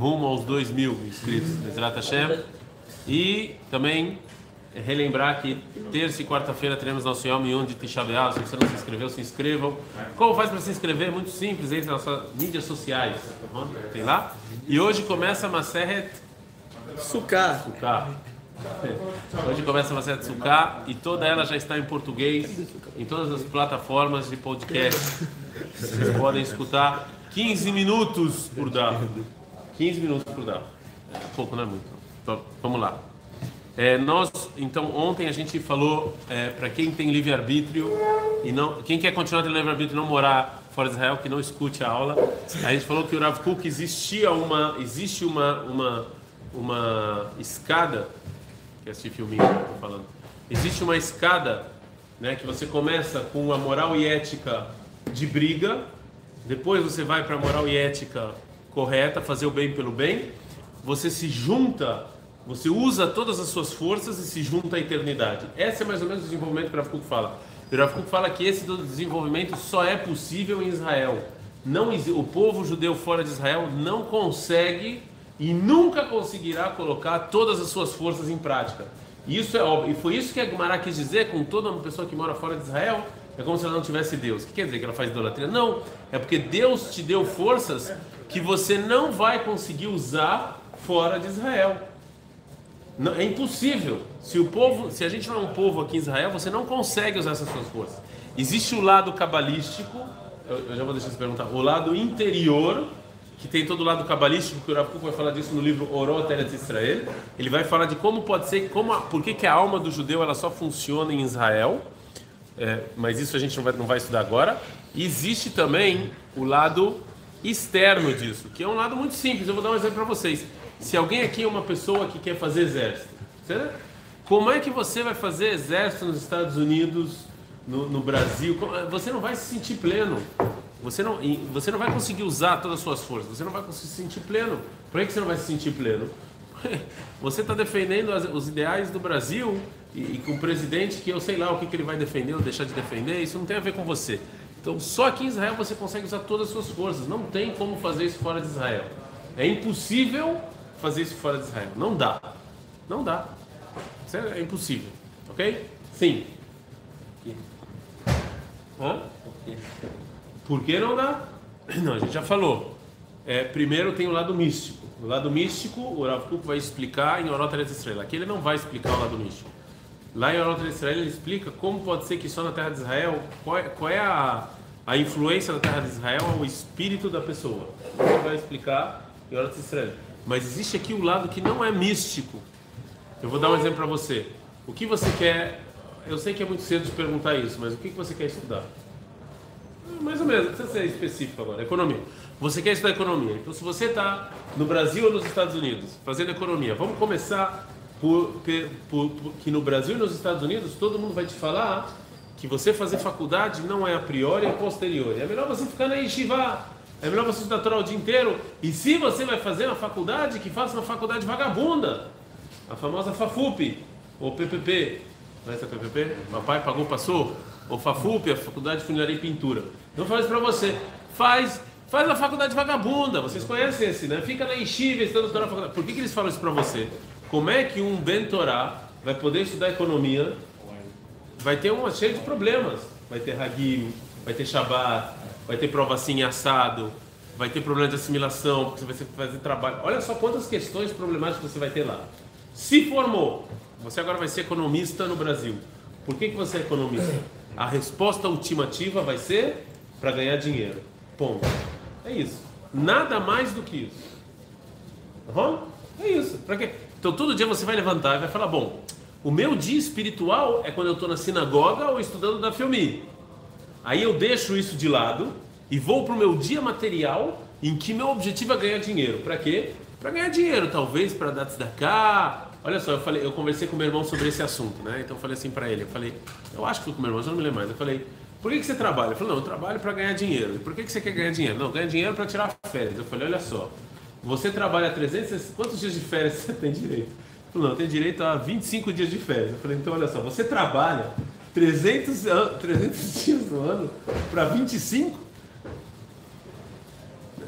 rumo aos 2 mil inscritos, Bezerra Hashem. E também relembrar que terça e quarta-feira teremos nosso Yom Yom de Tisha B'Av. Se você não se inscreveu, se inscrevam. Como faz para se inscrever? Muito simples, entre nas nossas mídias sociais. Tem lá? E hoje começa a Maseret Sucar. Sukkah. Hoje começa a Maseret Sukkah e toda ela já está em português, em todas as plataformas de podcast. Vocês podem escutar 15 minutos por dar. 15 minutos por dar. É pouco, não é muito. Então, vamos lá. É, nós, então, ontem a gente falou é, para quem tem livre-arbítrio e não, quem quer continuar tendo livre-arbítrio e não morar fora de Israel, que não escute a aula. A gente falou que o Rav Kuk existia uma, existe uma, uma, uma escada, que é esse filminho que eu tô falando. Existe uma escada, né, que você começa com a moral e ética de briga, depois você vai para a moral e ética correta, fazer o bem pelo bem, você se junta, você usa todas as suas forças e se junta à eternidade. Esse é mais ou menos o desenvolvimento que o Rav fala. O Rav fala que esse desenvolvimento só é possível em Israel. Não, o povo judeu fora de Israel não consegue e nunca conseguirá colocar todas as suas forças em prática. Isso é óbvio. E foi isso que a Gemara quis dizer com toda uma pessoa que mora fora de Israel. É como se ela não tivesse Deus. O que quer dizer que ela faz idolatria? Não. É porque Deus te deu forças que você não vai conseguir usar fora de Israel. Não, é impossível. Se o povo, se a gente não é um povo aqui em Israel, você não consegue usar essas suas forças. Existe o lado cabalístico, eu, eu já vou deixar você perguntar, o lado interior, que tem todo o lado cabalístico, que o Rav vai falar disso no livro Orot Eretz Israel. Ele vai falar de como pode ser, como a, por que, que a alma do judeu ela só funciona em Israel. É, mas isso a gente não vai, não vai estudar agora. E existe também o lado externo disso, que é um lado muito simples. Eu vou dar um exemplo para vocês. Se alguém aqui é uma pessoa que quer fazer exército, certo? como é que você vai fazer exército nos Estados Unidos, no, no Brasil? Você não vai se sentir pleno. Você não, você não vai conseguir usar todas as suas forças. Você não vai se sentir pleno. Por que você não vai se sentir pleno? Você está defendendo os ideais do Brasil e, e, com um presidente que eu sei lá o que, que ele vai defender ou deixar de defender. Isso não tem a ver com você. Então, só aqui em Israel você consegue usar todas as suas forças. Não tem como fazer isso fora de Israel. É impossível fazer isso fora de Israel. Não dá. Não dá. Isso é, é impossível. Ok? Sim. Hã? Por que não dá? Não, a gente já falou. É, primeiro tem o lado místico. O lado místico, o Rav Kuk vai explicar em Orot Eretz Israel. Aqui ele não vai explicar o lado místico. Lá em Orot Israel ele explica como pode ser que só na terra de Israel, qual é, qual é a, a influência da terra de Israel ao espírito da pessoa. Ele vai explicar em Orot Israel. Mas existe aqui o lado que não é místico. Eu vou dar um exemplo para você. O que você quer? Eu sei que é muito cedo de perguntar isso, mas o que você quer estudar? Mais ou menos, não precisa ser específico agora. Economia. Você quer estudar economia. Então, se você está no Brasil ou nos Estados Unidos fazendo economia, vamos começar por, por, por, que no Brasil e nos Estados Unidos todo mundo vai te falar que você fazer faculdade não é a priori, é posterior. É melhor você ficar na yeshiva. É melhor você estudar o dia inteiro. E se você vai fazer uma faculdade, que faça uma faculdade vagabunda. A famosa FAFUP, ou PPP. Não é essa PPP? Papai pagou, passou? Ou FAFUP, a Faculdade de Funilaria e Pintura. Não faz para você. Faz Faz a faculdade vagabunda, vocês conhecem esse, né? Fica na Yeshiva estudando Torá faculdade. Por que, que eles falam isso para você? Como é que um Ben Torá vai poder estudar economia? Vai ter uma cheia de problemas. Vai ter Hagim, vai ter Shabbat, vai ter prova assim assado, vai ter problema de assimilação, porque você vai fazer trabalho. Olha só quantas questões problemáticas você vai ter lá. Se formou, você agora vai ser economista no Brasil. Por que, que você é economista? A resposta ultimativa vai ser para ganhar dinheiro. Ponto. É isso. Nada mais do que isso. Uhum? É isso. Para quê? Então todo dia você vai levantar e vai falar: bom, o meu dia espiritual é quando eu estou na sinagoga ou estudando da Filmi. Aí eu deixo isso de lado e vou para o meu dia material em que meu objetivo é ganhar dinheiro. Para quê? Para ganhar dinheiro, talvez para dar cá. Olha só, eu falei, eu conversei com meu irmão sobre esse assunto, né? Então eu falei assim para ele, eu falei, eu acho que fui com meu irmão, já não me lembro mais. Eu falei, por que, que você trabalha? Ele falou, não, eu trabalho para ganhar dinheiro. E por que, que você quer ganhar dinheiro? Não, ganhar dinheiro para tirar férias. Eu falei, olha só, você trabalha 300, quantos dias de férias você tem direito? Ele falou, não, eu tenho direito a 25 dias de férias. Eu falei, então olha só, você trabalha 300, 300 dias no ano para 25?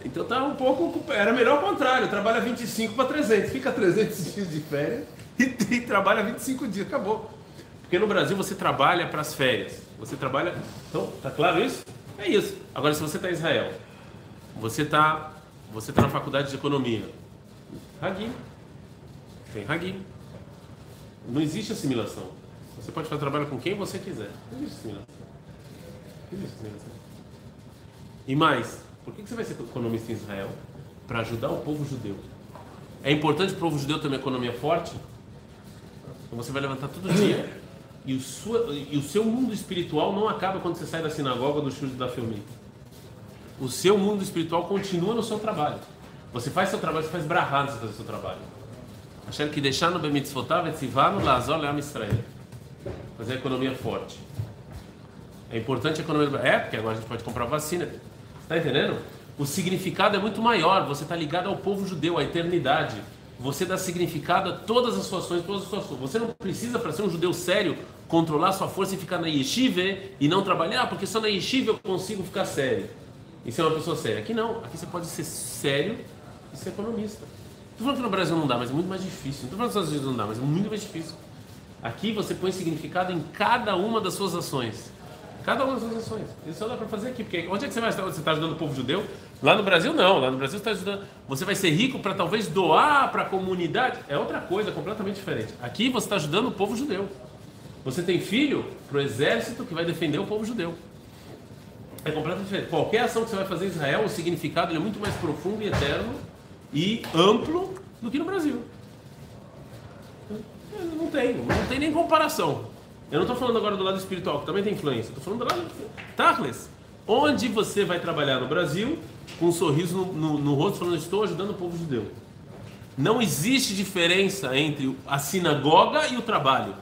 Então tá um pouco. Era melhor o contrário, trabalha 25 para 300, fica 300 dias de férias e, e trabalha 25 dias, acabou. Porque no Brasil você trabalha para as férias. Você trabalha. Então, tá claro isso? É isso. Agora, se você está em Israel, você está você tá na faculdade de economia. Hagim. Tem Hagim. Não existe assimilação. Você pode fazer trabalho com quem você quiser. Não existe assimilação. Não existe assimilação. E mais, por que você vai ser economista em Israel? Para ajudar o povo judeu. É importante o povo judeu ter uma economia forte? Então você vai levantar todo dia e o, sua, e o seu mundo espiritual não acaba quando você sai da sinagoga do chute da filme. O seu mundo espiritual continua no seu trabalho. Você faz seu trabalho, você faz brahá de fazer seu trabalho. Achando que deixar no Bemitzvotav, Etzivano, Lazor, Leam Israel. Fazer a economia forte. É importante a economia. É, porque agora a gente pode comprar vacina. Está entendendo? O significado é muito maior. Você está ligado ao povo judeu, à eternidade. Você dá significado a todas as suas ações, todas as suas Você não precisa, para ser um judeu sério, controlar sua força e ficar na yeshiva e não trabalhar, porque só na yeshiva eu consigo ficar sério. E ser uma pessoa séria. Aqui não. Aqui você pode ser sério e ser economista. Estou falando que no Brasil não dá, mas é muito mais difícil. Estou falando que nos Estados Unidos não dá, mas é muito mais difícil. Aqui você põe significado em cada uma das suas ações. Cada uma das suas ações. Isso só dá para fazer aqui. Porque onde é que você vai estar? Você está ajudando o povo judeu? Lá no Brasil, não. Lá no Brasil, você está ajudando. Você vai ser rico para talvez doar para a comunidade. É outra coisa, completamente diferente. Aqui você está ajudando o povo judeu. Você tem filho para o exército que vai defender o povo judeu. É completamente diferente. Qualquer ação que você vai fazer em Israel, o significado é muito mais profundo e eterno e amplo do que no Brasil. Não tem, não tem nem comparação. Eu não estou falando agora do lado espiritual, que também tem influência. Estou falando do lado. Tachles. Onde você vai trabalhar no Brasil com um sorriso no, no, no rosto, falando: Estou ajudando o povo judeu. Não existe diferença entre a sinagoga e o trabalho.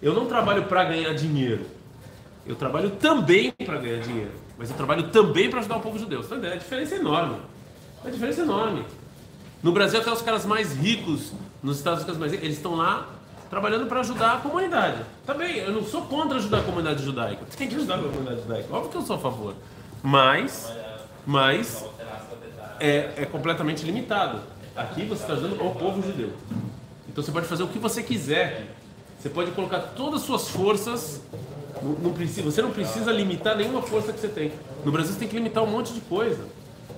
Eu não trabalho para ganhar dinheiro. Eu trabalho também para ganhar dinheiro. Mas eu trabalho também para ajudar o povo judeu. Você tá A diferença é enorme. A diferença é enorme. No Brasil, até os caras mais ricos, nos Estados Unidos, mais ricos, eles estão lá trabalhando para ajudar a comunidade. Também, eu não sou contra ajudar a comunidade judaica. Tem que ajudar a comunidade judaica. Óbvio que eu sou a favor. Mas, mas é, é completamente limitado. Aqui você está ajudando o povo judeu. Então você pode fazer o que você quiser. Você pode colocar todas as suas forças. Não, não você não precisa limitar nenhuma força que você tem. No Brasil você tem que limitar um monte de coisa.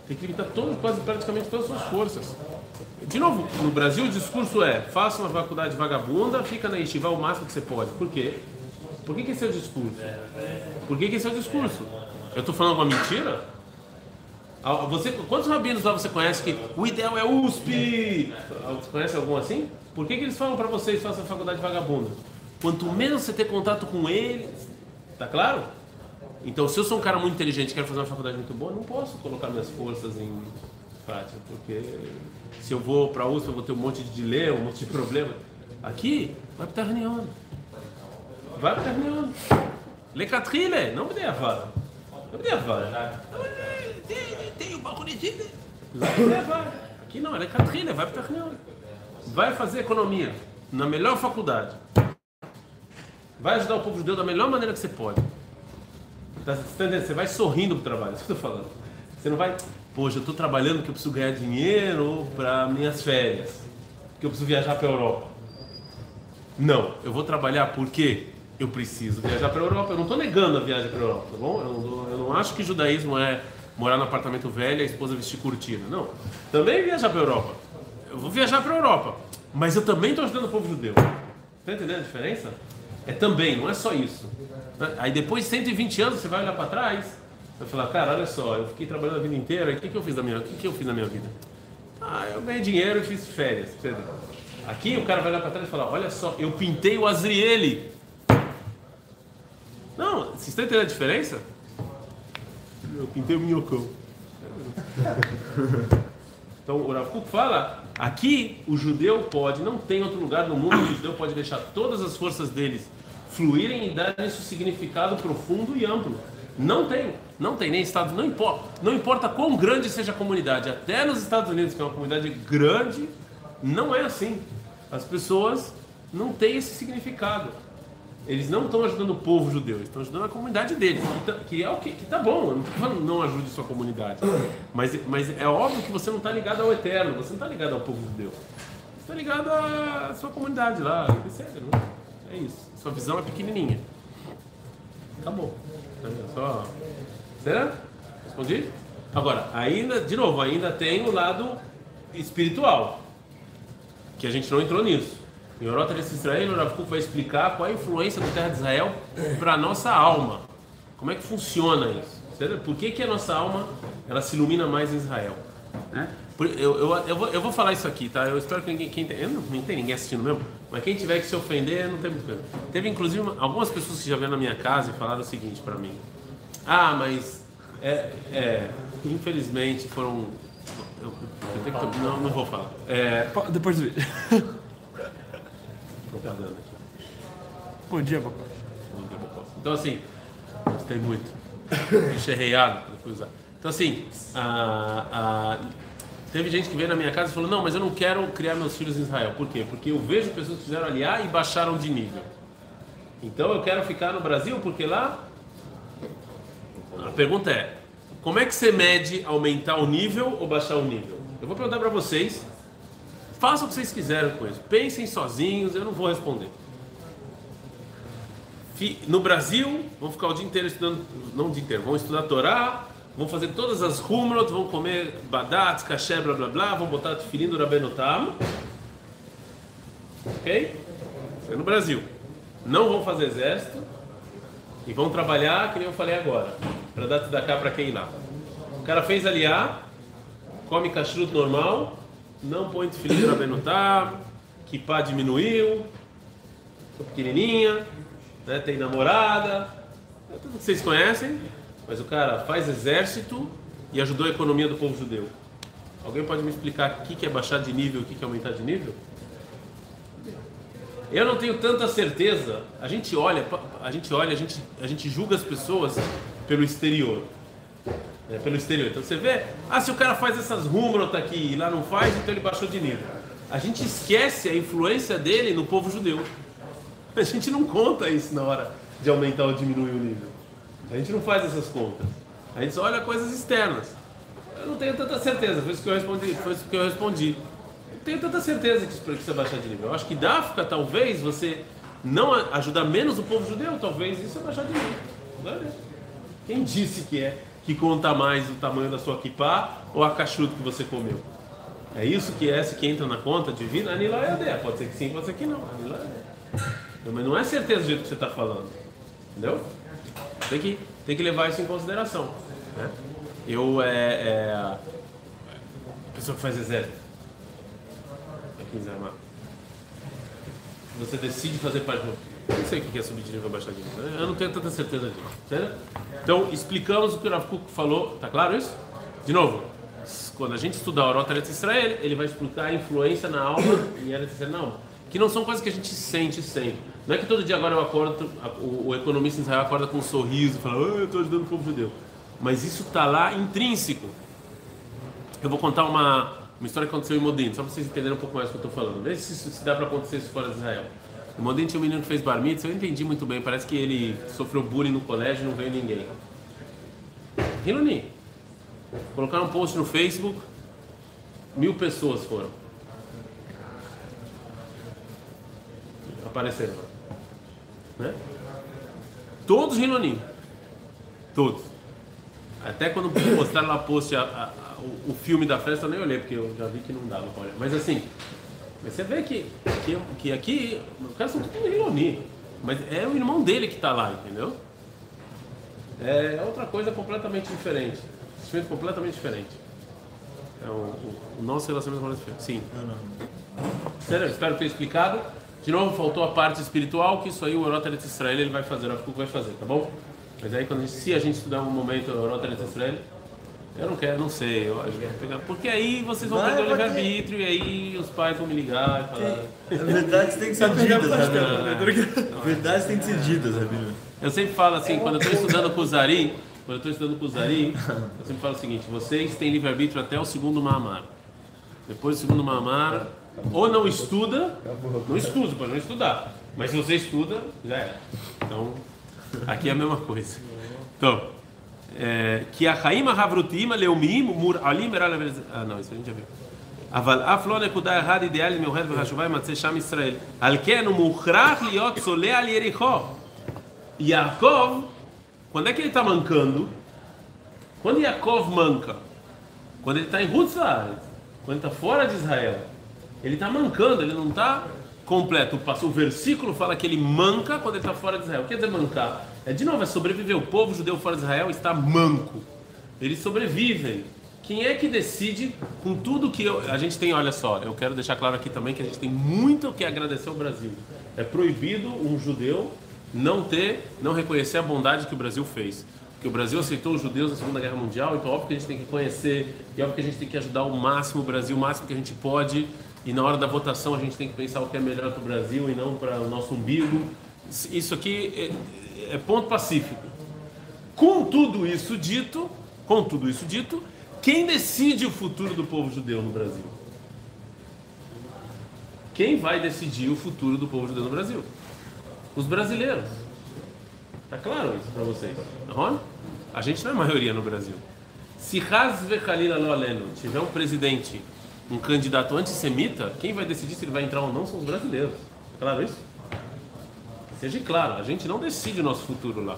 Tem que limitar todo, quase praticamente todas as suas forças. De novo, no Brasil o discurso é: faça uma faculdade vagabunda, fica na yeshiva o máximo que você pode. Por quê? Por que, que esse é o discurso? Por que, que esse é o discurso? Eu estou falando uma mentira? Ah, você, quantos rabinos lá você conhece que o ideal é USP? Você conhece algum assim? Por que, que eles falam para vocês faça a faculdade vagabunda? Quanto menos você ter contato com eles, tá claro? Então, se eu sou um cara muito inteligente quero fazer uma faculdade muito boa, não posso colocar minhas forças em prática, porque se eu vou para a USP, eu vou ter um monte de dilema, um monte de problema. Aqui, vai para Tarnion. Vai para Tarnion. Lecatrile, não me dê a vara. Não me dê a vara. Tem o banco de Chile. Aqui não, é Lecatrile, vai para Tarnion. Vai fazer economia na melhor faculdade. Vai ajudar o povo judeu da melhor maneira que você pode. Tá, você vai sorrindo pro trabalho, é isso que eu estou falando. Você não vai, poxa, eu estou trabalhando porque eu preciso ganhar dinheiro para minhas férias, porque eu preciso viajar para a Europa. Não, eu vou trabalhar porque eu preciso viajar para a Europa. Eu não estou negando a viagem para a Europa, tá bom? Eu não, eu não, acho que judaísmo é morar no apartamento velho e a esposa vestir cortina. Não. Também viajar para a Europa. Eu vou viajar para a Europa, mas eu também estou ajudando o povo judeu. Está entendendo a diferença? É também, não é só isso. Aí depois de 120 anos você vai olhar para trás vai falar, cara, olha só, eu fiquei trabalhando a vida inteira, o que, que eu fiz na minha, o que, que eu fiz na minha vida? Ah, eu ganhei dinheiro e fiz férias. Aqui o cara vai olhar para trás e falar, olha só, eu pintei o Azriele. Não, vocês estão entendendo a diferença? Eu pintei o minhocão. Então o Rav Kuk fala, aqui o judeu pode, não tem outro lugar no mundo que o judeu pode deixar todas as forças deles fluírem e darem isso significado profundo e amplo. Não tem, não tem nem Estados não importa, não importa quão grande seja a comunidade, até nos Estados Unidos, que é uma comunidade grande, não é assim. As pessoas não têm esse significado. eles não estão ajudando o povo judeu, estão ajudando a comunidade deles, que, tá, que é o que, que tá bom, eu não falando não ajude sua comunidade, mas, mas é óbvio que você não está ligado ao eterno, você não está ligado ao povo judeu, você está ligado à sua comunidade lá, etc. Né? É isso, sua visão é pequenininha. Acabou. Só... Será? Respondi? Agora, ainda, de novo, ainda tem o lado espiritual, que a gente não entrou nisso. Em Eurota de Israel, o Rav vai explicar qual é a influência da terra de Israel para a nossa alma. Como é que funciona isso? Por que, que a nossa alma ela se ilumina mais em Israel? Né? Eu, eu, eu, vou, eu vou falar isso aqui, tá? Eu espero que ninguém. Quem tem, não, não tem ninguém assistindo mesmo, mas quem tiver que se ofender, não tem muito problema. Teve inclusive uma, algumas pessoas que já vieram na minha casa e falaram o seguinte para mim: Ah, mas. É, é, infelizmente foram. Eu, eu que, não, não vou falar. É, Depois do vídeo. propaganda aqui. Bom dia, papai. Bom dia, papai. Então, assim, gostei muito. Enxerreiado, usar. Então, assim, a, a, teve gente que veio na minha casa e falou: Não, mas eu não quero criar meus filhos em Israel. Por quê? Porque eu vejo pessoas que fizeram aliar e baixaram de nível. Então, eu quero ficar no Brasil porque lá. A pergunta é: Como é que você mede aumentar o nível ou baixar o nível? Eu vou perguntar para vocês Façam o que vocês quiserem com isso. Pensem sozinhos, eu não vou responder. No Brasil, vão ficar o dia inteiro estudando, não o dia inteiro, vão estudar Torá, vão fazer todas as rumrot, vão comer badates, caché, blá blá blá, vão botar tefilim do Rabbeinu Tam. Ok? Isso é no Brasil. Não vão fazer exército e vão trabalhar, que nem eu falei agora, para dar da cá para quem lá. O cara fez aliar, come kashrut normal, não põe tefilim para benotar, que pá diminuiu, pequenininha, né, tem namorada, é tudo que vocês conhecem, mas o cara faz exército e ajudou a economia do povo judeu. Alguém pode me explicar o que é baixar de nível e o que é aumentar de nível? Eu não tenho tanta certeza. A gente olha, a gente olha, a gente, a gente julga as pessoas pelo exterior é, pelo exterior. Então você vê, ah, se o cara faz essas rumrotas aqui e lá não faz, então ele baixou de nível. A gente esquece a influência dele no povo judeu. A gente não conta isso na hora de aumentar ou diminuir o nível. A gente não faz essas contas. A gente só olha coisas externas. Eu não tenho tanta certeza, foi isso que eu respondi. Foi isso que eu respondi. Não tenho tanta certeza que isso precisa baixar de nível. Eu acho que Dáfrica, talvez, você não ajudar menos o povo judeu, talvez isso é baixar de nível. Quem disse que é? que conta mais o tamanho da sua kippah ou a cachuta que você comeu? É isso que é essa que entra na conta divina? Anila é. Pode ser que sim, pode ser que não. Anila é Mas não é certeza do jeito que você está falando. Entendeu? Tem que, tem que levar isso em consideração. Né? Eu, é, é, a pessoa que faz exército, você decide fazer parte do não sei o que é subir de nível baixar de nível. Eu não tenho tanta certeza disso. Certo? Então, explicamos o que o Rav falou. Tá claro isso? De novo, quando a gente estudar o Rota Eretz Israel, ele vai explicar a influência na alma e Eretz Israel na. Que não são coisas que a gente sente sempre. Não é que todo dia agora eu acordo, o, economista em Israel acorda com um sorriso e fala, oh, eu estou ajudando o povo judeu. Mas isso está lá intrínseco. Eu vou contar uma, uma história que aconteceu em Modin, só para vocês entenderem um pouco mais o que eu estou falando. Veja se, se dá para acontecer isso fora de Israel. O Modem tinha um menino que fez bar mitzvah, eu entendi muito bem, parece que ele sofreu bullying no colégio e não veio ninguém. Hiluni. Colocaram um post no Facebook, mil pessoas foram. Apareceram. Né? Todos Hiluni. Todos. Até quando postaram lá post a, a, a, o, o, filme da festa, eu nem olhei, porque eu já vi que não dava pra olhar. Mas assim, mas você vê que, que, que aqui, os caras são tudo Hiloni. Mas é o irmão dele que está lá, entendeu? É outra coisa completamente diferente. Sentimento completamente diferente. É o, o, o nosso relacionamento é diferente. Sim. Não, não. Sério, espero ter explicado. De novo, faltou a parte espiritual, que isso aí o Eurota de Israel ele vai fazer, o Afuk vai fazer, tá bom? Mas aí, quando a gente, se a gente estudar um momento o Eurota de Israel, eu não quero, não sei. Eu acho que pegar. Porque aí vocês vão perder o livre-arbítrio e aí os pais vão me ligar e falar. É, verdades têm que ser ditas, Rabino. Verdades têm que ser ditas, Rabino. Eu sempre falo assim, quando eu estou estudando com o Zari, quando eu estou estudando com o Zari, eu sempre falo o seguinte: vocês têm livre-arbítrio até o segundo Mahamar. Depois do segundo Mahamar, ou não estuda, não estuda, pode não estudar. Mas se você estuda, já é. Então, aqui é a mesma coisa. Então, que a Chaim Havrutim Leumim Muralim Ah, não, isso a gente já viu. אבל אף לא נקודה אחת אידיאלית מיוחדת וחשובה יימצא שם ישראל. על כן הוא מוכרח להיות צולע על יריחו. Yaakov, quando é que ele está mancando? Quando Yaakov manca? Quando ele está em Hutzlar, quando ele está fora de Israel. Ele está mancando, ele não está completo. O versículo fala que ele manca quando ele está fora de Israel. O que dizer mancar? É de novo, é sobreviver. O povo judeu fora de Israel está manco. Eles sobrevivem. Quem é que decide com tudo que eu, a gente tem? Olha só, eu quero deixar claro aqui também que a gente tem muito o que agradecer ao Brasil. É proibido um judeu não ter, não reconhecer a bondade que o Brasil fez. Porque o Brasil aceitou os judeus na Segunda Guerra Mundial, então óbvio que a gente tem que conhecer, e óbvio que a gente tem que ajudar o máximo o Brasil, o máximo que a gente pode, e na hora da votação a gente tem que pensar o que é melhor para o Brasil e não para o nosso umbigo. Isso aqui é, é ponto pacífico. Com tudo isso dito, com tudo isso dito, quem decide o futuro do povo judeu no Brasil? Quem vai decidir o futuro do povo judeu no Brasil? Os brasileiros. Tá claro isso para vocês? Não? A gente não é maioria no Brasil. Se Hazve Khalil tiver um presidente, um candidato antissemita, quem vai decidir se ele vai entrar ou não são os brasileiros. Claro isso? Seja claro, a gente não decide o nosso futuro lá.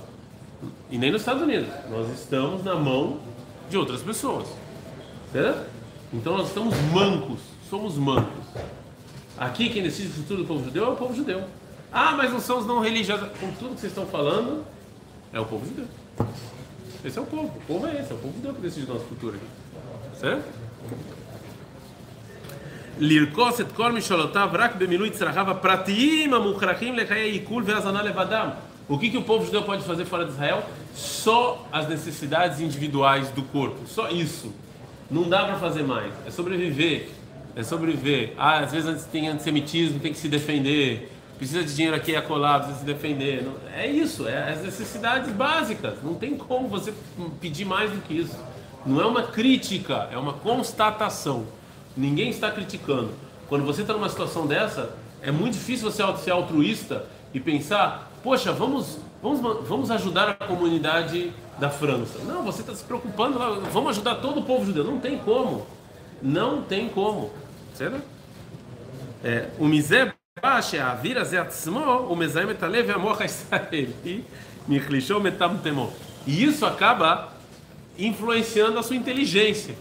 E nem nos Estados Unidos. Nós estamos na mão de outras pessoas. Certo? Então nós estamos mancos, somos mancos. Aqui quem decide o futuro do povo judeu é o povo judeu. Ah, mas não são os não religiosos. Com tudo que vocês estão falando, é o povo judeu. Esse é o povo. O povo é esse, é o povo judeu que decide o nosso futuro aqui. Certo? לרכוס את כל משאלותיו רק במילוי צרכיו הפרטיים המוכרחים לחיי עיכול והזנה לבדם. O que, que o povo judeu pode fazer fora de Israel? Só as necessidades individuais do corpo. Só isso. Não dá para fazer mais. É sobreviver. É sobreviver. Ah, às vezes tem antissemitismo, tem que se defender. Precisa de dinheiro aqui e acolá, precisa se defender. É isso. É as necessidades básicas. Não tem como você pedir mais do que isso. Não é uma crítica, é uma constatação. Ninguém está criticando. Quando você está numa situação dessa, é muito difícil você ser altruísta e pensar poxa, vamos, vamos, vamos ajudar a comunidade da França. Não, você está se preocupando, vamos ajudar todo o povo judeu. Não tem como. Não tem como. Certo? É, o Mizé baixa a vira zeatzmo, o Mezaim etalev amor israeli, michlishou metamtemo. E isso acaba influenciando a sua inteligência,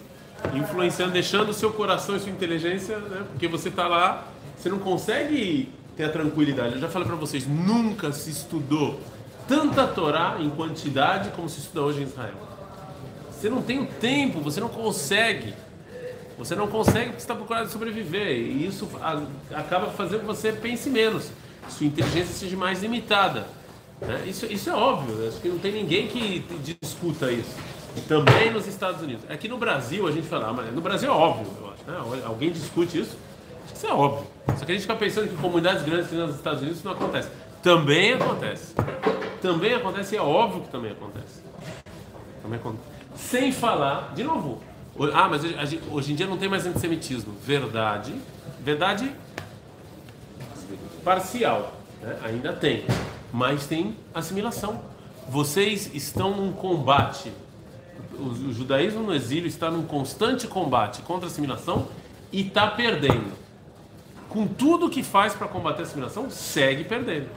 influenciando, deixando o seu coração e sua inteligência, né? porque você está lá, você não consegue ter a tranquilidade. Eu já falei para vocês, nunca se estudou tanta Torá em quantidade como se estuda hoje em Israel. Você não tem o tempo, você não consegue. Você não consegue porque você está procurando sobreviver. E isso acaba fazendo que você pense menos. Sua inteligência seja mais limitada. Né? Isso, isso é óbvio. Acho que não tem ninguém que discuta isso. Também nos Estados Unidos. Aqui no Brasil a gente fala, ah, mas no Brasil é óbvio, eu acho. Né? Alguém discute isso? Isso é óbvio. Só que a gente fica pensando que comunidades grandes nos Estados Unidos isso não acontece. Também acontece. Também acontece e é óbvio que também acontece. Também acontece. Sem falar, de novo, ah, mas hoje em dia não tem mais antissemitismo. Verdade. Verdade parcial. Né? Ainda tem. Mas tem assimilação. Vocês estão num combate. O judaísmo no exílio está num constante combate contra a assimilação e está perdendo com tudo que faz para combater a assimilação, segue perdendo.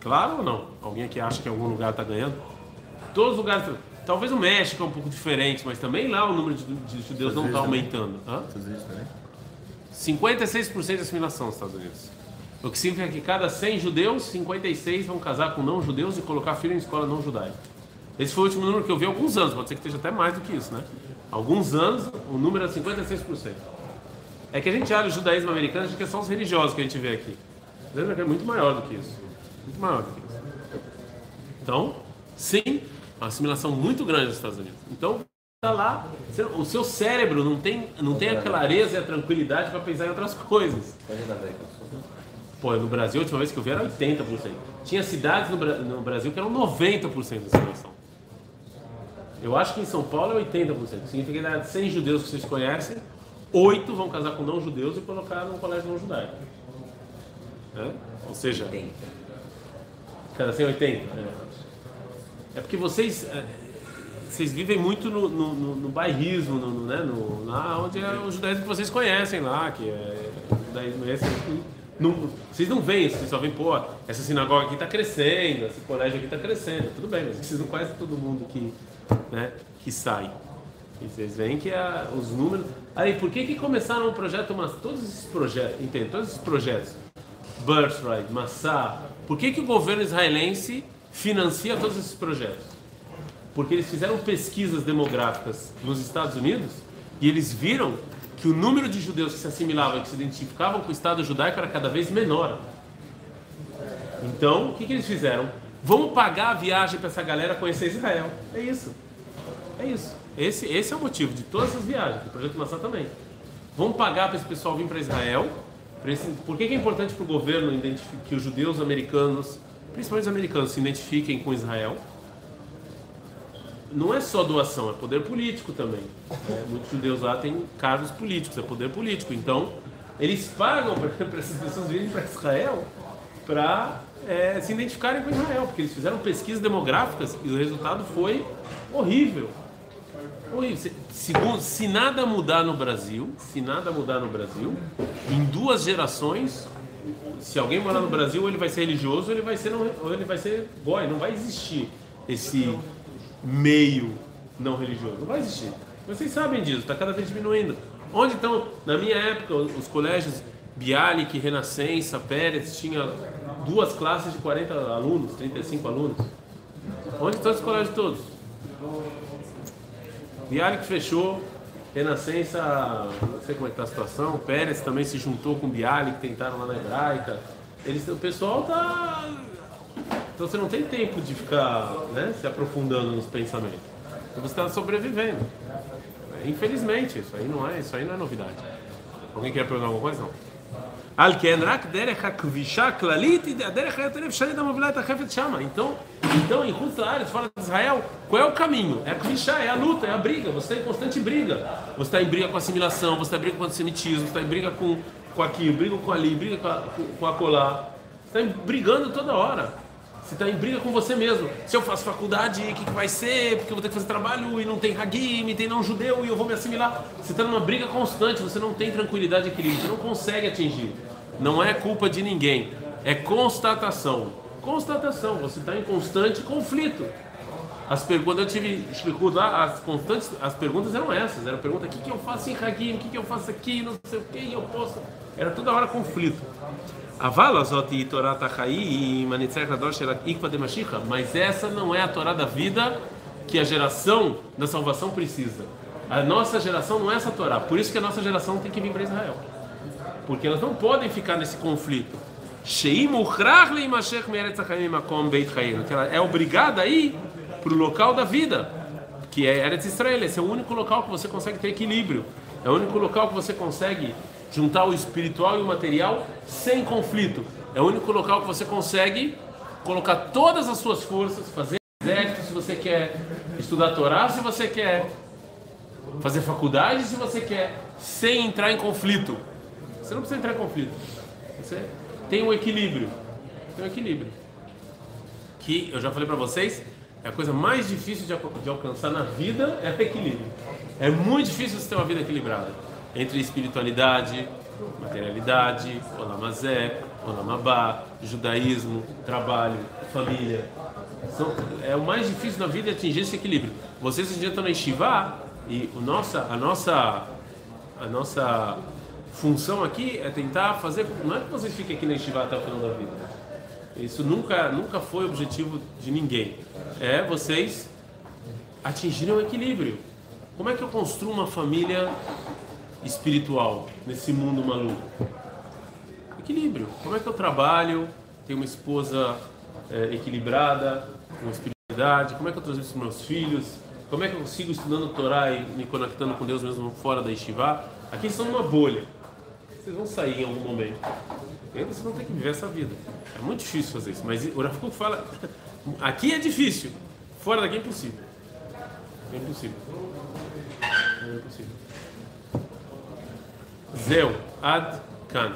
Claro ou não? Alguém aqui acha que algum lugar está ganhando? Todos os lugares. Talvez o México é um pouco diferente, mas também lá o número de, de judeus não está aumentando. Hã? 56% de assimilação nos Estados Unidos. O que significa que cada 100 judeus, 56 vão casar com não judeus e colocar filho em escola não judaica. Esse foi o último número que eu vi há alguns anos, pode ser que esteja até mais do que isso, né? Alguns anos, o número é 56%. É que a gente olha o judaísmo americano, acha que são os religiosos que a gente vê aqui. O judaísmo é muito maior do que isso. Muito maior do que isso. Então, sim, uma assimilação muito grande nos Estados Unidos. Então, tá lá, o seu cérebro não tem, não tem a clareza e a tranquilidade para pensar em outras coisas. Pô, no Brasil, a última vez que eu vi era 80%. Tinha cidades no, no Brasil que eram 90% da assimilação. Eu acho que em São Paulo é 80%. Significa que 100 judeus que vocês conhecem, oito vão casar com não judeus e colocar num colégio não judaico. Né? Ou seja, cada 180. É. é porque vocês é, vocês vivem muito no, no, no, no bairrismo, no, no, né? no, lá onde é o judaísmo que vocês conhecem lá, que é o judaísmo esse. Não, vocês não veem, vocês só veem, pô, essa sinagoga aqui está crescendo, esse colégio aqui está crescendo, tudo bem, mas vocês não conhecem todo mundo que, né, que sai. E vocês veem que a, os números. Aí, por que, que começaram o projeto, mas todos esses projetos, entende? Todos esses projetos, Birthright, Massá, por que, que o governo israelense financia todos esses projetos? Porque eles fizeram pesquisas demográficas nos Estados Unidos e eles viram que o número de judeus que se assimilavam e que se identificavam com o Estado judaico era cada vez menor. Então, o que, que eles fizeram? Vamos pagar a viagem para essa galera conhecer Israel. É isso. É isso. Esse, esse é o motivo de todas as viagens, do Projeto Massá também. Vamos pagar para esse pessoal vir para Israel. Esse, por que, que é importante para o governo que os judeus americanos, principalmente os americanos, se identifiquem com Israel? não é só doação, é poder político também. É, muitos judeus lá têm cargos políticos, é poder político. Então, eles pagam para essas pessoas virem para Israel para é, se identificarem com Israel, porque eles fizeram pesquisas demográficas e o resultado foi horrível. horrível. Se, segundo, se nada mudar no Brasil, se nada mudar no Brasil, em duas gerações, se alguém morar no Brasil, ele vai ser religioso, ele vai ser, ou ele vai ser goi, não vai existir esse meio não religioso. Não vai existir. Vocês sabem disso, está cada vez diminuindo. Onde estão, na minha época, os colégios Bialik, Renascença, Pérez, tinha duas classes de 40 alunos, 35 alunos. Onde estão esses colégios todos? Bialik fechou, Renascença, não sei como é está a situação, Pérez também se juntou com Bialik, tentaram lá na hebraica. Eles, o pessoal está então você não tem tempo de ficar né, se aprofundando nos pensamentos. Você está sobrevivendo. Infelizmente, isso aí não é, isso aí não é novidade. Alguém quer perguntar alguma coisa? Não. על כן, רק דרך הכבישה הכללית היא הדרך היותר אפשרית המובילה את החפץ שמה. Então, então em Rutz Lares, fora de Israel, qual é o caminho? É a kvisha, é a luta, é a briga. Você está em constante briga. Você está em briga com a assimilação, você está em briga com o antissemitismo, você está em briga com, com aquilo, briga com ali, briga com a, com, com a colar. Você está brigando toda hora. Você está em briga com você mesmo. Se eu faço faculdade, o que, que, vai ser? Porque eu vou ter que fazer trabalho e não tem hagim, tem não judeu e eu vou me assimilar. Você está numa briga constante, você não tem tranquilidade e equilíbrio, você não consegue atingir. Não é culpa de ninguém, é constatação. Constatação, você está em constante conflito. As perguntas, eu tive explicou lá, as constantes, as perguntas eram essas. Era pergunta: o que, que eu faço em hagim, o que, que eu faço aqui, não sei o que, eu posso. Era toda hora conflito. Mas essa não é a Torá da vida que a geração da salvação precisa. A nossa geração não é essa Torá. Por isso que a nossa geração tem que vir para Israel. Porque elas não podem ficar nesse conflito. Que ela é obrigada a ir para o local da vida, que é Eretz Israel. Esse é o único local que você consegue ter equilíbrio. É o único local que você consegue juntar o espiritual e o material sem conflito. É o único local que você consegue colocar todas as suas forças, fazer exército se você quer, estudar Torá se você quer, fazer faculdade se você quer, sem entrar em conflito. Você não precisa entrar em conflito. Você tem um equilíbrio. Tem um equilíbrio. Que eu já falei para vocês, é a coisa mais difícil de, de alcançar na vida é o equilíbrio. É muito difícil você ter uma vida equilibrada entre espiritualidade, materialidade, olamazé, olamabá, judaísmo, trabalho, família. São, é o mais difícil na vida é atingir esse equilíbrio. Vocês estão na Yeshiva e o nossa, a nossa a nossa função aqui é tentar fazer, não é que vocês fiquem aqui na Yeshiva até o final da vida. Isso nunca nunca foi objetivo de ninguém. É vocês atingirem o equilíbrio. Como é que eu construo uma família espiritual nesse mundo maluco? Equilíbrio. Como é que eu trabalho? Tenho uma esposa é, equilibrada, com espiritualidade? Como é que eu transmito isso para meus filhos? Como é que eu sigo estudando Torá e me conectando com Deus mesmo fora da Yeshiva? Aqui estão numa bolha. Vocês vão sair em algum momento. E aí vocês vão ter que viver essa vida. É muito difícil fazer isso. Mas o Rafa fala: aqui é difícil, fora daqui é impossível. É impossível. É impossível. זהו, עד כאן.